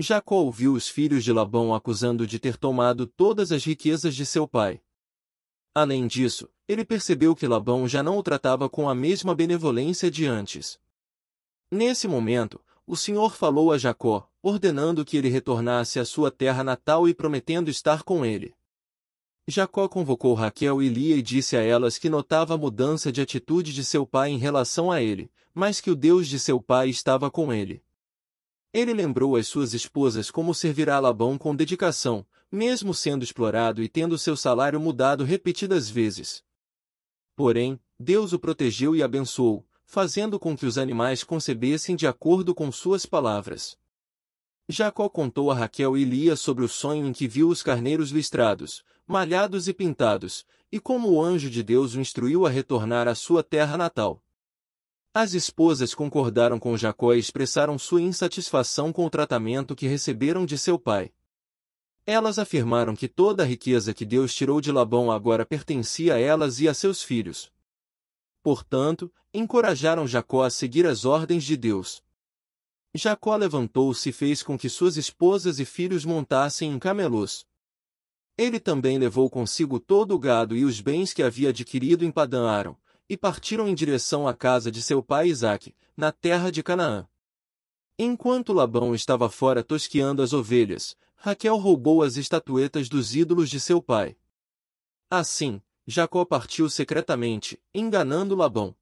Jacó ouviu os filhos de Labão acusando de ter tomado todas as riquezas de seu pai. Além disso, ele percebeu que Labão já não o tratava com a mesma benevolência de antes. Nesse momento, o Senhor falou a Jacó, ordenando que ele retornasse à sua terra natal e prometendo estar com ele. Jacó convocou Raquel e Lia e disse a elas que notava a mudança de atitude de seu pai em relação a ele, mas que o Deus de seu pai estava com ele. Ele lembrou às suas esposas como servirá Labão com dedicação, mesmo sendo explorado e tendo seu salário mudado repetidas vezes. Porém, Deus o protegeu e abençoou, fazendo com que os animais concebessem de acordo com suas palavras. Jacó contou a Raquel e Lia sobre o sonho em que viu os carneiros listrados, malhados e pintados, e como o anjo de Deus o instruiu a retornar à sua terra natal. As esposas concordaram com Jacó e expressaram sua insatisfação com o tratamento que receberam de seu pai. Elas afirmaram que toda a riqueza que Deus tirou de Labão agora pertencia a elas e a seus filhos. Portanto, encorajaram Jacó a seguir as ordens de Deus. Jacó levantou-se e fez com que suas esposas e filhos montassem em camelôs. Ele também levou consigo todo o gado e os bens que havia adquirido em Padã-Aram, e partiram em direção à casa de seu pai Isaque, na terra de Canaã. Enquanto Labão estava fora tosqueando as ovelhas, Raquel roubou as estatuetas dos ídolos de seu pai. Assim, Jacó partiu secretamente, enganando Labão.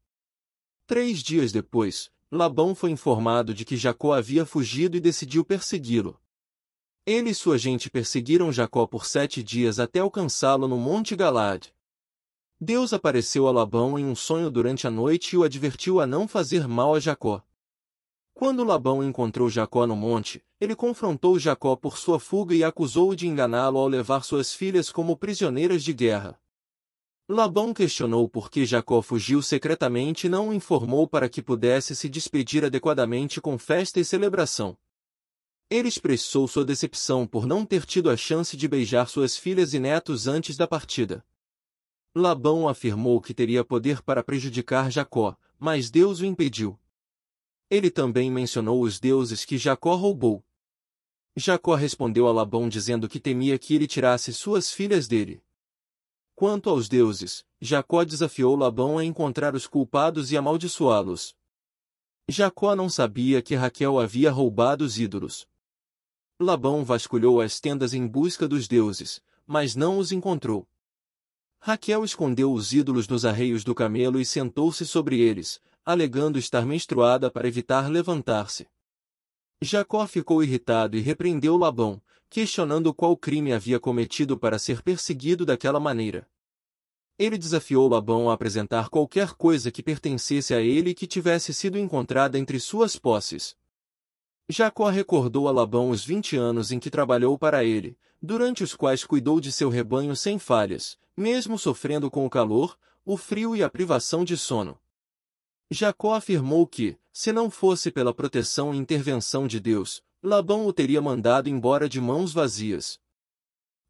Três dias depois, Labão foi informado de que Jacó havia fugido e decidiu persegui-lo. Ele e sua gente perseguiram Jacó por sete dias até alcançá-lo no Monte Galad. Deus apareceu a Labão em um sonho durante a noite e o advertiu a não fazer mal a Jacó. Quando Labão encontrou Jacó no monte, ele confrontou Jacó por sua fuga e acusou-o de enganá-lo ao levar suas filhas como prisioneiras de guerra. Labão questionou por que Jacó fugiu secretamente e não o informou para que pudesse se despedir adequadamente com festa e celebração. Ele expressou sua decepção por não ter tido a chance de beijar suas filhas e netos antes da partida. Labão afirmou que teria poder para prejudicar Jacó, mas Deus o impediu. Ele também mencionou os deuses que Jacó roubou. Jacó respondeu a Labão dizendo que temia que ele tirasse suas filhas dele. Quanto aos deuses, Jacó desafiou Labão a encontrar os culpados e amaldiçoá-los. Jacó não sabia que Raquel havia roubado os ídolos. Labão vasculhou as tendas em busca dos deuses, mas não os encontrou. Raquel escondeu os ídolos nos arreios do camelo e sentou-se sobre eles, alegando estar menstruada para evitar levantar-se. Jacó ficou irritado e repreendeu Labão, questionando qual crime havia cometido para ser perseguido daquela maneira. Ele desafiou Labão a apresentar qualquer coisa que pertencesse a ele e que tivesse sido encontrada entre suas posses. Jacó recordou a Labão os vinte anos em que trabalhou para ele, durante os quais cuidou de seu rebanho sem falhas, mesmo sofrendo com o calor, o frio e a privação de sono. Jacó afirmou que, se não fosse pela proteção e intervenção de Deus, Labão o teria mandado embora de mãos vazias.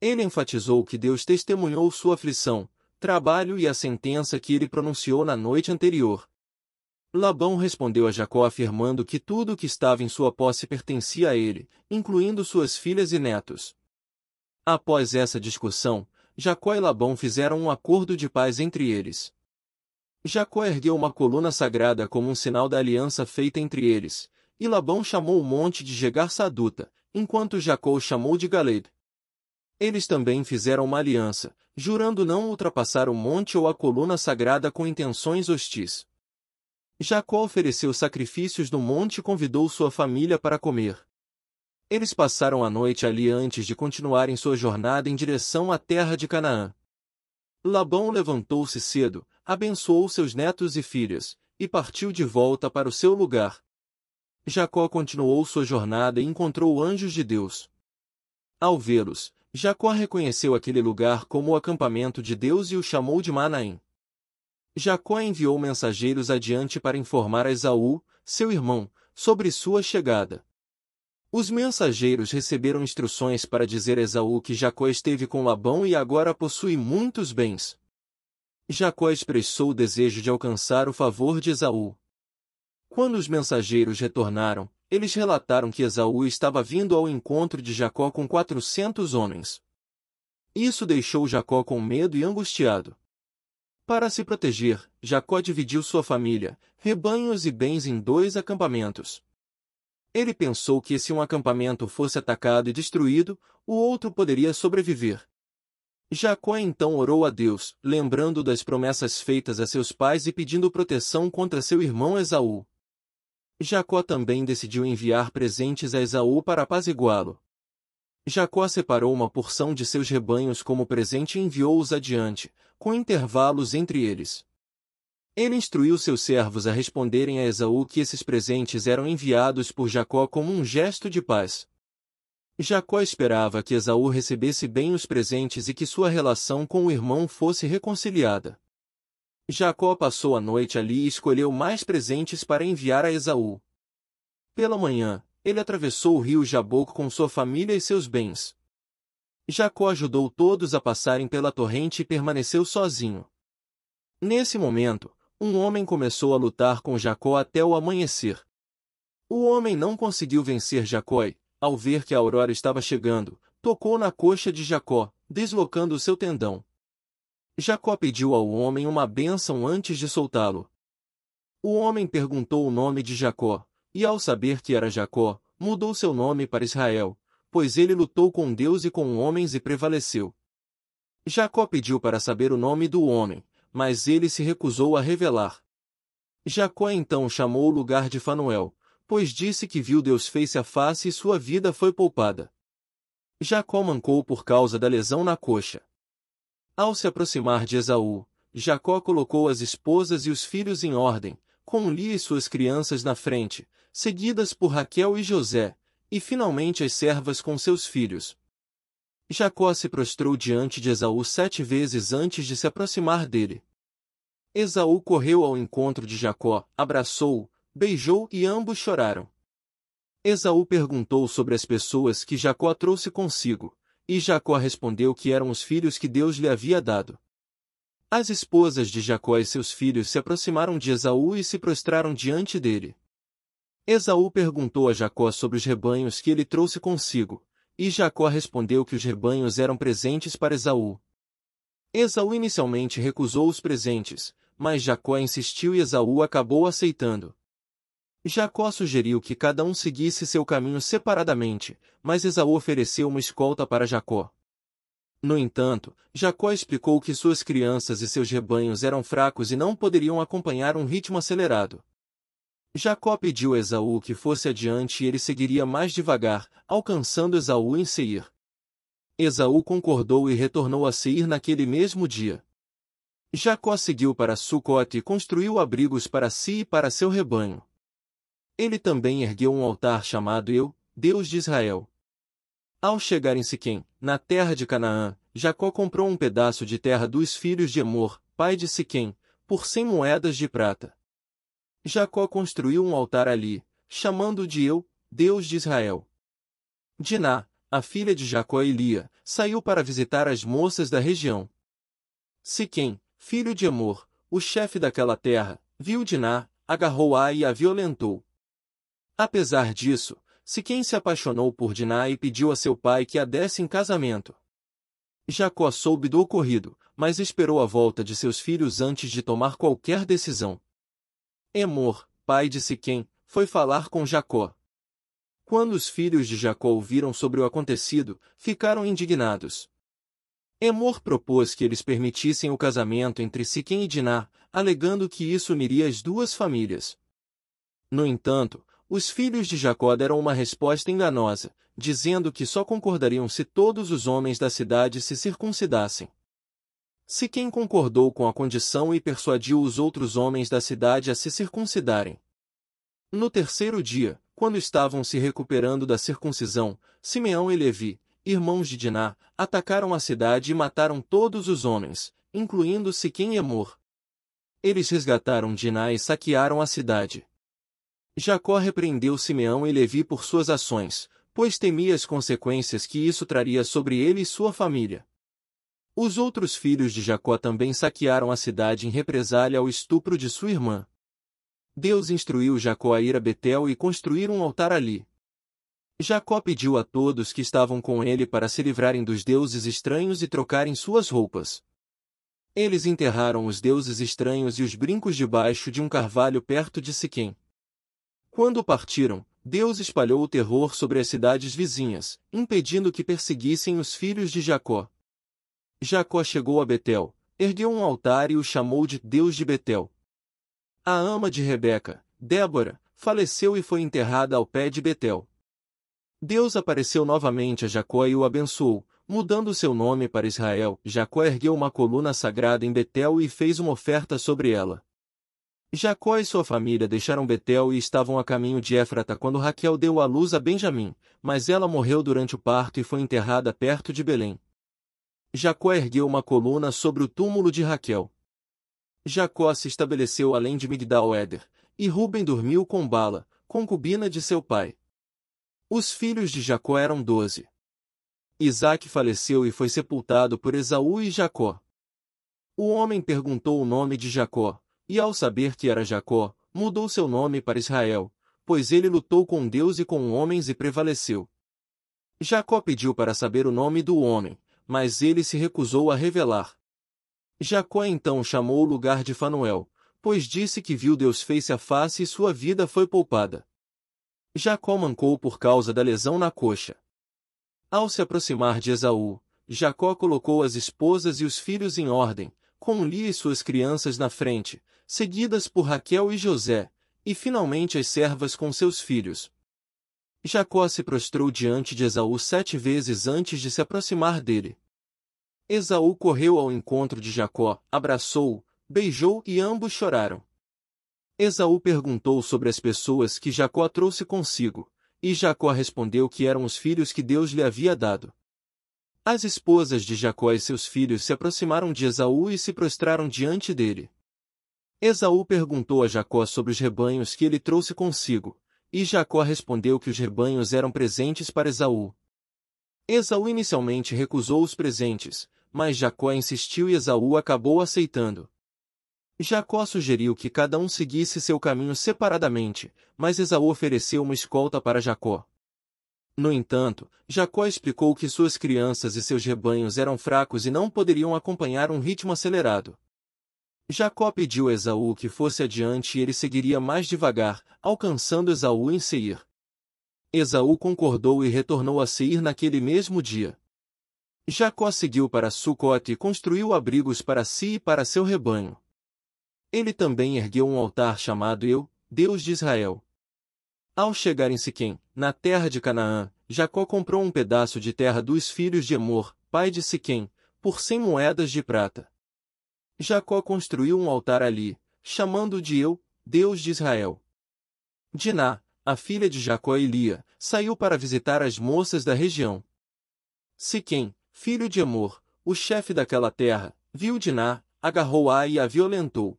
Ele enfatizou que Deus testemunhou sua aflição, trabalho e a sentença que ele pronunciou na noite anterior. Labão respondeu a Jacó afirmando que tudo o que estava em sua posse pertencia a ele, incluindo suas filhas e netos. Após essa discussão, Jacó e Labão fizeram um acordo de paz entre eles. Jacó ergueu uma coluna sagrada como um sinal da aliança feita entre eles, e Labão chamou o monte de Jegar Saduta, enquanto Jacó o chamou de Galeb. Eles também fizeram uma aliança, jurando não ultrapassar o monte ou a coluna sagrada com intenções hostis. Jacó ofereceu sacrifícios no monte e convidou sua família para comer. Eles passaram a noite ali antes de continuarem sua jornada em direção à terra de Canaã. Labão levantou-se cedo, abençoou seus netos e filhas, e partiu de volta para o seu lugar. Jacó continuou sua jornada e encontrou anjos de Deus. Ao vê-los, Jacó reconheceu aquele lugar como o acampamento de Deus e o chamou de Manaim. Jacó enviou mensageiros adiante para informar a Esaú, seu irmão, sobre sua chegada. Os mensageiros receberam instruções para dizer a Esaú que Jacó esteve com Labão e agora possui muitos bens. Jacó expressou o desejo de alcançar o favor de Esaú. Quando os mensageiros retornaram, eles relataram que Esaú estava vindo ao encontro de Jacó com quatrocentos homens. Isso deixou Jacó com medo e angustiado. Para se proteger, Jacó dividiu sua família, rebanhos e bens em dois acampamentos. Ele pensou que se um acampamento fosse atacado e destruído, o outro poderia sobreviver. Jacó então orou a Deus, lembrando das promessas feitas a seus pais e pedindo proteção contra seu irmão Esaú. Jacó também decidiu enviar presentes a Esaú para apaziguá-lo. Jacó separou uma porção de seus rebanhos como presente e enviou-os adiante, com intervalos entre eles. Ele instruiu seus servos a responderem a Esaú que esses presentes eram enviados por Jacó como um gesto de paz. Jacó esperava que Esaú recebesse bem os presentes e que sua relação com o irmão fosse reconciliada. Jacó passou a noite ali e escolheu mais presentes para enviar a Esaú. Pela manhã, ele atravessou o rio Jaboco com sua família e seus bens. Jacó ajudou todos a passarem pela torrente e permaneceu sozinho. Nesse momento, um homem começou a lutar com Jacó até o amanhecer. O homem não conseguiu vencer Jacó e, ao ver que a aurora estava chegando, tocou na coxa de Jacó, deslocando seu tendão. Jacó pediu ao homem uma bênção antes de soltá-lo. O homem perguntou o nome de Jacó, e ao saber que era Jacó, mudou seu nome para Israel, pois ele lutou com Deus e com homens e prevaleceu. Jacó pediu para saber o nome do homem, mas ele se recusou a revelar. Jacó então chamou o lugar de Fanuel, pois disse que viu Deus face a face e sua vida foi poupada. Jacó mancou por causa da lesão na coxa. Ao se aproximar de Esaú, Jacó colocou as esposas e os filhos em ordem, com Lia e suas crianças na frente, seguidas por Raquel e José, e finalmente as servas com seus filhos. Jacó se prostrou diante de Esaú sete vezes antes de se aproximar dele. Esaú correu ao encontro de Jacó, abraçou-o, beijou e ambos choraram. Esaú perguntou sobre as pessoas que Jacó trouxe consigo, e Jacó respondeu que eram os filhos que Deus lhe havia dado. As esposas de Jacó e seus filhos se aproximaram de Esaú e se prostraram diante dele. Esaú perguntou a Jacó sobre os rebanhos que ele trouxe consigo, e Jacó respondeu que os rebanhos eram presentes para Esaú. Esaú inicialmente recusou os presentes, mas Jacó insistiu e Esaú acabou aceitando. Jacó sugeriu que cada um seguisse seu caminho separadamente, mas Esaú ofereceu uma escolta para Jacó. No entanto, Jacó explicou que suas crianças e seus rebanhos eram fracos e não poderiam acompanhar um ritmo acelerado. Jacó pediu a Esaú que fosse adiante e ele seguiria mais devagar, alcançando Esaú em Seir. Esaú concordou e retornou a Seir naquele mesmo dia. Jacó seguiu para Sucote e construiu abrigos para si e para seu rebanho. Ele também ergueu um altar chamado Eu, Deus de Israel. Ao chegar em Siquém, na terra de Canaã, Jacó comprou um pedaço de terra dos filhos de Emor, pai de Siquém, por cem moedas de prata. Jacó construiu um altar ali, chamando de Eu, Deus de Israel. Diná, a filha de Jacó e Lia, saiu para visitar as moças da região. Siquém, filho de Emor, o chefe daquela terra, viu Diná, agarrou-a e a violentou. Apesar disso, Siquém se apaixonou por Diná e pediu a seu pai que a desse em casamento. Jacó soube do ocorrido, mas esperou a volta de seus filhos antes de tomar qualquer decisão. Emor, pai de Siquém, foi falar com Jacó. Quando os filhos de Jacó ouviram sobre o acontecido, ficaram indignados. Emor propôs que eles permitissem o casamento entre Siquém e Diná, alegando que isso uniria as duas famílias. No entanto, os filhos de Jacó deram uma resposta enganosa, dizendo que só concordariam se todos os homens da cidade se circuncidassem. Se quem concordou com a condição e persuadiu os outros homens da cidade a se circuncidarem. No terceiro dia, quando estavam se recuperando da circuncisão, Simeão e Levi, irmãos de Diná, atacaram a cidade e mataram todos os homens, incluindo Siquém e Amor. Eles resgataram Diná e saquearam a cidade. Jacó repreendeu Simeão e Levi por suas ações, pois temia as consequências que isso traria sobre ele e sua família. Os outros filhos de Jacó também saquearam a cidade em represália ao estupro de sua irmã. Deus instruiu Jacó a ir a Betel e construir um altar ali. Jacó pediu a todos que estavam com ele para se livrarem dos deuses estranhos e trocarem suas roupas. Eles enterraram os deuses estranhos e os brincos debaixo de um carvalho perto de Siquém. Quando partiram, Deus espalhou o terror sobre as cidades vizinhas, impedindo que perseguissem os filhos de Jacó. Jacó chegou a Betel, ergueu um altar e o chamou de Deus de Betel. A ama de Rebeca, Débora, faleceu e foi enterrada ao pé de Betel. Deus apareceu novamente a Jacó e o abençoou, mudando seu nome para Israel. Jacó ergueu uma coluna sagrada em Betel e fez uma oferta sobre ela. Jacó e sua família deixaram Betel e estavam a caminho de Éfrata quando Raquel deu à luz a Benjamim, mas ela morreu durante o parto e foi enterrada perto de Belém. Jacó ergueu uma coluna sobre o túmulo de Raquel. Jacó se estabeleceu além de Migdal-Éder, e Ruben dormiu com Bala, concubina de seu pai. Os filhos de Jacó eram doze. Isaac faleceu e foi sepultado por Esaú e Jacó. O homem perguntou o nome de Jacó, e ao saber que era Jacó, mudou seu nome para Israel, pois ele lutou com Deus e com homens e prevaleceu. Jacó pediu para saber o nome do homem, mas ele se recusou a revelar. Jacó então chamou o lugar de Fanuel, pois disse que viu Deus face a face e sua vida foi poupada. Jacó mancou por causa da lesão na coxa. Ao se aproximar de Esaú, Jacó colocou as esposas e os filhos em ordem, com Lia e suas crianças na frente, seguidas por Raquel e José, e finalmente as servas com seus filhos. Jacó se prostrou diante de Esaú sete vezes antes de se aproximar dele. Esaú correu ao encontro de Jacó, abraçou-o, beijou e ambos choraram. Esaú perguntou sobre as pessoas que Jacó trouxe consigo, e Jacó respondeu que eram os filhos que Deus lhe havia dado. As esposas de Jacó e seus filhos se aproximaram de Esaú e se prostraram diante dele. Esaú perguntou a Jacó sobre os rebanhos que ele trouxe consigo, e Jacó respondeu que os rebanhos eram presentes para Esaú. Esaú inicialmente recusou os presentes, mas Jacó insistiu e Esaú acabou aceitando. Jacó sugeriu que cada um seguisse seu caminho separadamente, mas Esaú ofereceu uma escolta para Jacó. No entanto, Jacó explicou que suas crianças e seus rebanhos eram fracos e não poderiam acompanhar um ritmo acelerado. Jacó pediu a Esaú que fosse adiante e ele seguiria mais devagar, alcançando Esaú em Seir. Esaú concordou e retornou a Seir naquele mesmo dia. Jacó seguiu para Sucote e construiu abrigos para si e para seu rebanho. Ele também ergueu um altar chamado Eu, Deus de Israel. Ao chegar em Siquém, na terra de Canaã, Jacó comprou um pedaço de terra dos filhos de Amor, pai de Siquém, por cem moedas de prata. Jacó construiu um altar ali, chamando de Eu, Deus de Israel. Diná, a filha de Jacó e Lia, saiu para visitar as moças da região. Siquém, filho de Amor, o chefe daquela terra, viu Diná, agarrou-a e a violentou.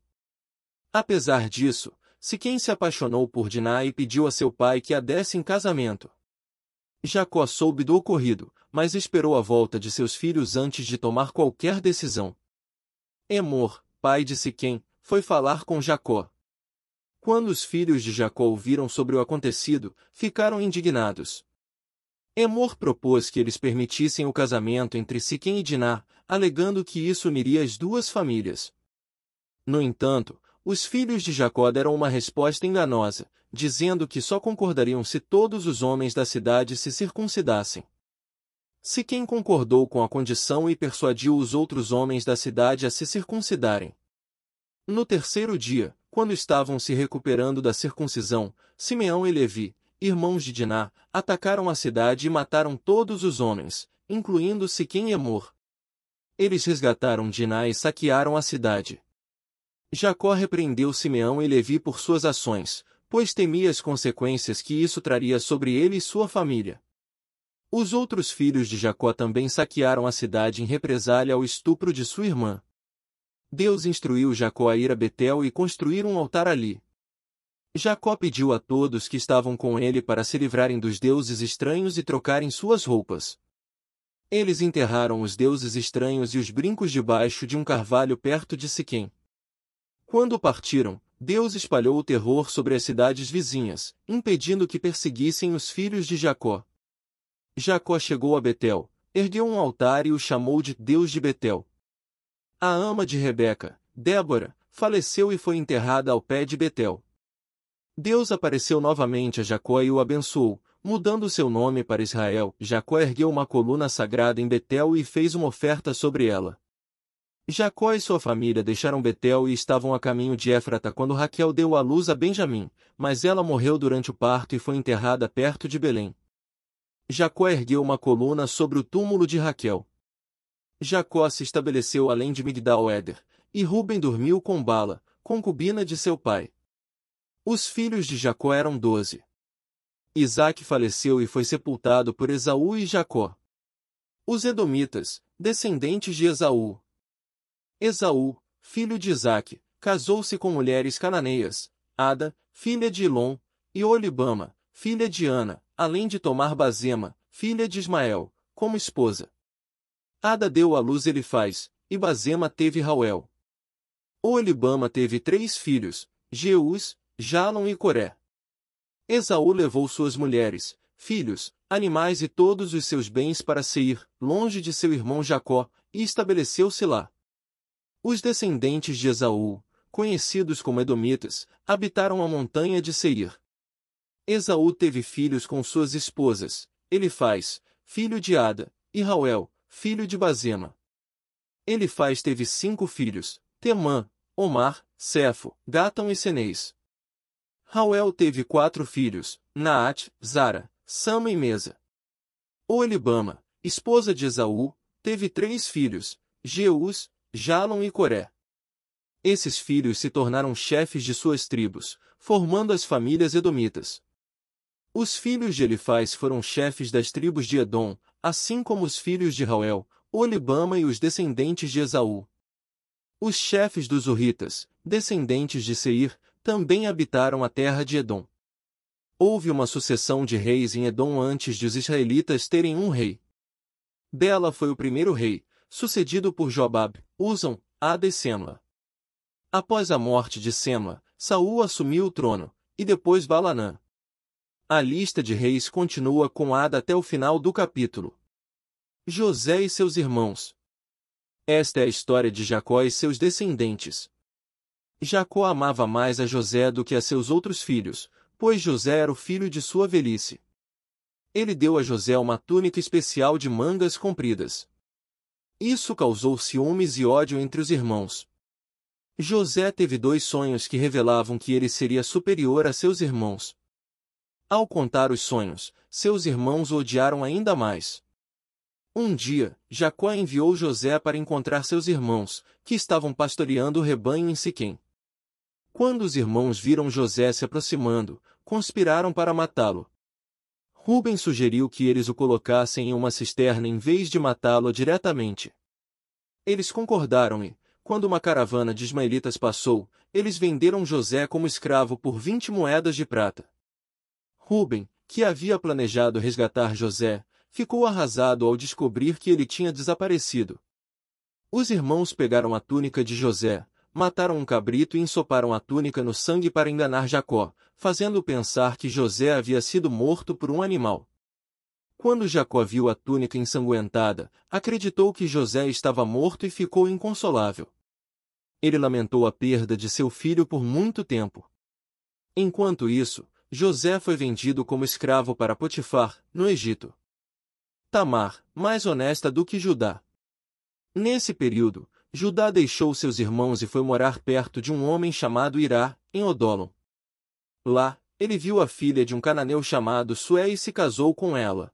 Apesar disso, Siquém se apaixonou por Diná e pediu a seu pai que a desse em casamento. Jacó soube do ocorrido, mas esperou a volta de seus filhos antes de tomar qualquer decisão. Emor, pai de Siquém, foi falar com Jacó. Quando os filhos de Jacó ouviram sobre o acontecido, ficaram indignados. Emor propôs que eles permitissem o casamento entre Siquém e Diná, alegando que isso uniria as duas famílias. No entanto, os filhos de Jacó deram uma resposta enganosa, dizendo que só concordariam se todos os homens da cidade se circuncidassem. Se quem concordou com a condição e persuadiu os outros homens da cidade a se circuncidarem. No terceiro dia, quando estavam se recuperando da circuncisão, Simeão e Levi, irmãos de Diná, atacaram a cidade e mataram todos os homens, incluindo Siquém e Amor. Eles resgataram Diná e saquearam a cidade. Jacó repreendeu Simeão e Levi por suas ações, pois temia as consequências que isso traria sobre ele e sua família. Os outros filhos de Jacó também saquearam a cidade em represália ao estupro de sua irmã. Deus instruiu Jacó a ir a Betel e construir um altar ali. Jacó pediu a todos que estavam com ele para se livrarem dos deuses estranhos e trocarem suas roupas. Eles enterraram os deuses estranhos e os brincos debaixo de um carvalho perto de Siquém. Quando partiram, Deus espalhou o terror sobre as cidades vizinhas, impedindo que perseguissem os filhos de Jacó. Jacó chegou a Betel, ergueu um altar e o chamou de Deus de Betel. A ama de Rebeca, Débora, faleceu e foi enterrada ao pé de Betel. Deus apareceu novamente a Jacó e o abençoou, mudando seu nome para Israel. Jacó ergueu uma coluna sagrada em Betel e fez uma oferta sobre ela. Jacó e sua família deixaram Betel e estavam a caminho de Éfrata quando Raquel deu à luz a Benjamim, mas ela morreu durante o parto e foi enterrada perto de Belém. Jacó ergueu uma coluna sobre o túmulo de Raquel. Jacó se estabeleceu além de Migdal-Éder, e Ruben dormiu com Bala, concubina de seu pai. Os filhos de Jacó eram doze. Isaac faleceu e foi sepultado por Esaú e Jacó. Os Edomitas, descendentes de Esaú, Esaú, filho de Isaque, casou-se com mulheres cananeias, Ada, filha de Ilom, e Olibama, filha de Ana, além de tomar Bazema, filha de Ismael, como esposa. Ada deu à luz Elifaz, e Bazema teve Rauel. Olibama teve três filhos, Jeus, Jalon e Coré. Esaú levou suas mulheres, filhos, animais e todos os seus bens para Seir, longe de seu irmão Jacó, e estabeleceu-se lá. Os descendentes de Esaú, conhecidos como Edomitas, habitaram a montanha de Seir. Esaú teve filhos com suas esposas, Elifaz, filho de Ada, e Rauel, filho de Bazema. Elifaz teve cinco filhos, Temã, Omar, Cefo, Gatão e Senês. Rauel teve quatro filhos, Naat, Zara, Sama e Mesa. Olibama, esposa de Esaú, teve três filhos, Jeus, Jalon e Coré. Esses filhos se tornaram chefes de suas tribos, formando as famílias edomitas. Os filhos de Elifaz foram chefes das tribos de Edom, assim como os filhos de Rauel, Olibama e os descendentes de Esaú. Os chefes dos Uritas, descendentes de Seir, também habitaram a terra de Edom. Houve uma sucessão de reis em Edom antes de os israelitas terem um rei. Bela foi o primeiro rei, sucedido por Jobab, Uzam, Ada e Semla. Após a morte de Semla, Saul assumiu o trono, e depois Balanã. A lista de reis continua com Ada até o final do capítulo. José e seus irmãos. Esta é a história de Jacó e seus descendentes. Jacó amava mais a José do que a seus outros filhos, pois José era o filho de sua velhice. Ele deu a José uma túnica especial de mangas compridas. Isso causou ciúmes e ódio entre os irmãos. José teve dois sonhos que revelavam que ele seria superior a seus irmãos. Ao contar os sonhos, seus irmãos o odiaram ainda mais. Um dia, Jacó enviou José para encontrar seus irmãos, que estavam pastoreando o rebanho em Siquém. Quando os irmãos viram José se aproximando, conspiraram para matá-lo. Rubem sugeriu que eles o colocassem em uma cisterna em vez de matá-lo diretamente. Eles concordaram e, quando uma caravana de ismaelitas passou, eles venderam José como escravo por vinte moedas de prata. Rubem, que havia planejado resgatar José, ficou arrasado ao descobrir que ele tinha desaparecido. Os irmãos pegaram a túnica de José, mataram um cabrito e ensoparam a túnica no sangue para enganar Jacó, fazendo-o pensar que José havia sido morto por um animal. Quando Jacó viu a túnica ensanguentada, acreditou que José estava morto e ficou inconsolável. Ele lamentou a perda de seu filho por muito tempo. Enquanto isso, José foi vendido como escravo para Potifar, no Egito. Tamar, mais honesta do que Judá. Nesse período, Judá deixou seus irmãos e foi morar perto de um homem chamado Irá, em Odolon. Lá, ele viu a filha de um cananeu chamado Sué e se casou com ela.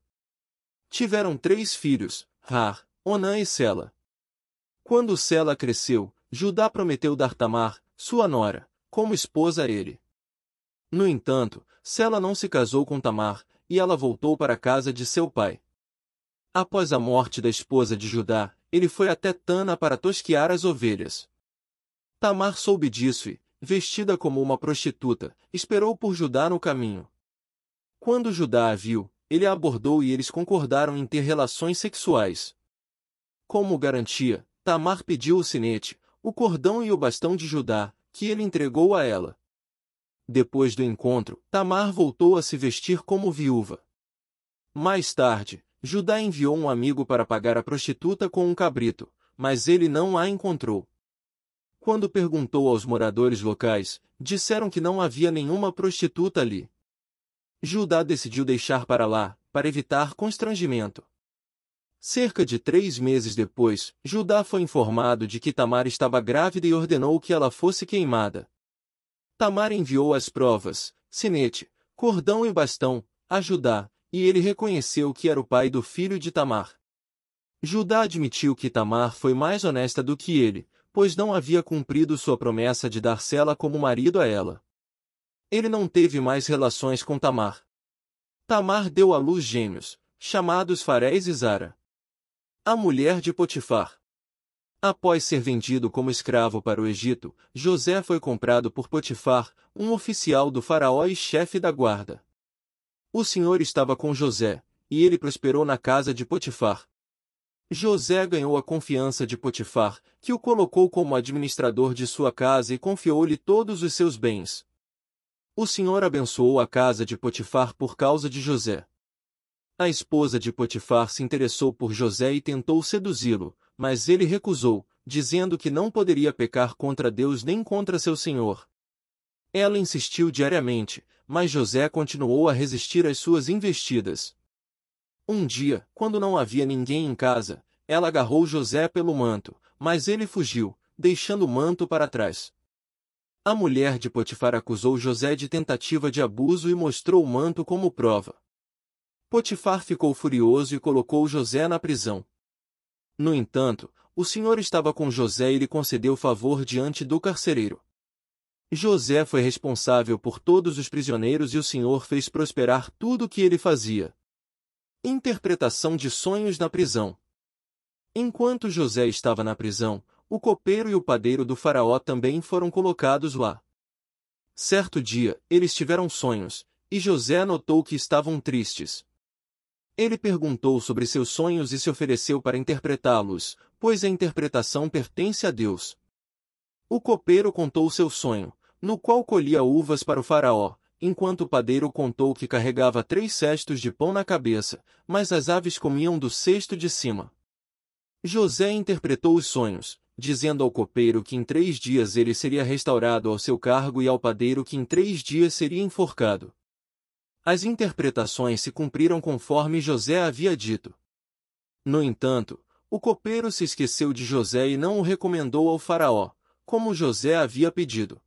Tiveram três filhos, Rar, Onã e Sela. Quando Sela cresceu, Judá prometeu dar Tamar, sua nora, como esposa a ele. No entanto, Sela não se casou com Tamar, e ela voltou para a casa de seu pai. Após a morte da esposa de Judá, ele foi até Tana para tosquiar as ovelhas. Tamar soube disso e, vestida como uma prostituta, esperou por Judá no caminho. Quando Judá a viu, ele a abordou e eles concordaram em ter relações sexuais. Como garantia, Tamar pediu o sinete, o cordão e o bastão de Judá, que ele entregou a ela. Depois do encontro, Tamar voltou a se vestir como viúva. Mais tarde, Judá enviou um amigo para pagar a prostituta com um cabrito, mas ele não a encontrou. Quando perguntou aos moradores locais, disseram que não havia nenhuma prostituta ali. Judá decidiu deixar para lá, para evitar constrangimento. Cerca de três meses depois, Judá foi informado de que Tamar estava grávida e ordenou que ela fosse queimada. Tamar enviou as provas, sinete, cordão e bastão, a Judá, e ele reconheceu que era o pai do filho de Tamar. Judá admitiu que Tamar foi mais honesta do que ele, pois não havia cumprido sua promessa de dar Sela como marido a ela. Ele não teve mais relações com Tamar. Tamar deu à luz gêmeos, chamados Farés e Zara. A mulher de Potifar. Após ser vendido como escravo para o Egito, José foi comprado por Potifar, um oficial do faraó e chefe da guarda. O Senhor estava com José, e ele prosperou na casa de Potifar. José ganhou a confiança de Potifar, que o colocou como administrador de sua casa e confiou-lhe todos os seus bens. O Senhor abençoou a casa de Potifar por causa de José. A esposa de Potifar se interessou por José e tentou seduzi-lo, mas ele recusou, dizendo que não poderia pecar contra Deus nem contra seu senhor. Ela insistiu diariamente, mas José continuou a resistir às suas investidas. Um dia, quando não havia ninguém em casa, ela agarrou José pelo manto, mas ele fugiu, deixando o manto para trás. A mulher de Potifar acusou José de tentativa de abuso e mostrou o manto como prova. Potifar ficou furioso e colocou José na prisão. No entanto, o Senhor estava com José e lhe concedeu favor diante do carcereiro. José foi responsável por todos os prisioneiros e o Senhor fez prosperar tudo o que ele fazia. Interpretação de sonhos na prisão. Enquanto José estava na prisão, o copeiro e o padeiro do faraó também foram colocados lá. Certo dia, eles tiveram sonhos, e José notou que estavam tristes. Ele perguntou sobre seus sonhos e se ofereceu para interpretá-los, pois a interpretação pertence a Deus. O copeiro contou seu sonho, no qual colhia uvas para o faraó, enquanto o padeiro contou que carregava três cestos de pão na cabeça, mas as aves comiam do cesto de cima. José interpretou os sonhos, dizendo ao copeiro que em três dias ele seria restaurado ao seu cargo e ao padeiro que em três dias seria enforcado. As interpretações se cumpriram conforme José havia dito. No entanto, o copeiro se esqueceu de José e não o recomendou ao faraó, como José havia pedido.